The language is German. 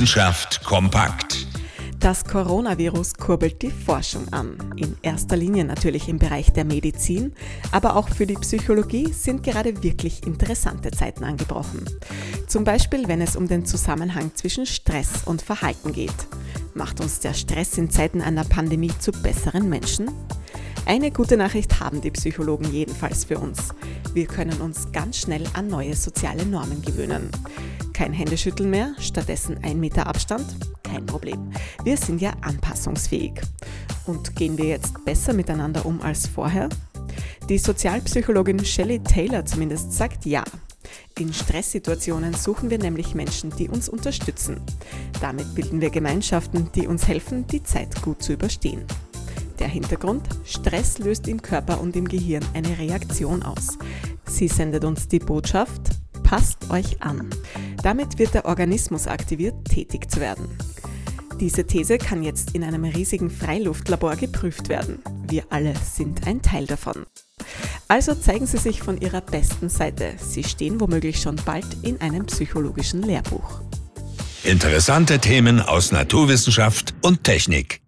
Wissenschaft kompakt. Das Coronavirus kurbelt die Forschung an. In erster Linie natürlich im Bereich der Medizin, aber auch für die Psychologie sind gerade wirklich interessante Zeiten angebrochen. Zum Beispiel, wenn es um den Zusammenhang zwischen Stress und Verhalten geht. Macht uns der Stress in Zeiten einer Pandemie zu besseren Menschen? Eine gute Nachricht haben die Psychologen jedenfalls für uns. Wir können uns ganz schnell an neue soziale Normen gewöhnen. Kein Händeschütteln mehr, stattdessen ein Meter Abstand? Kein Problem. Wir sind ja anpassungsfähig. Und gehen wir jetzt besser miteinander um als vorher? Die Sozialpsychologin Shelley Taylor zumindest sagt ja. In Stresssituationen suchen wir nämlich Menschen, die uns unterstützen. Damit bilden wir Gemeinschaften, die uns helfen, die Zeit gut zu überstehen. Der Hintergrund? Stress löst im Körper und im Gehirn eine Reaktion aus. Sie sendet uns die Botschaft, passt euch an. Damit wird der Organismus aktiviert, tätig zu werden. Diese These kann jetzt in einem riesigen Freiluftlabor geprüft werden. Wir alle sind ein Teil davon. Also zeigen Sie sich von Ihrer besten Seite. Sie stehen womöglich schon bald in einem psychologischen Lehrbuch. Interessante Themen aus Naturwissenschaft und Technik.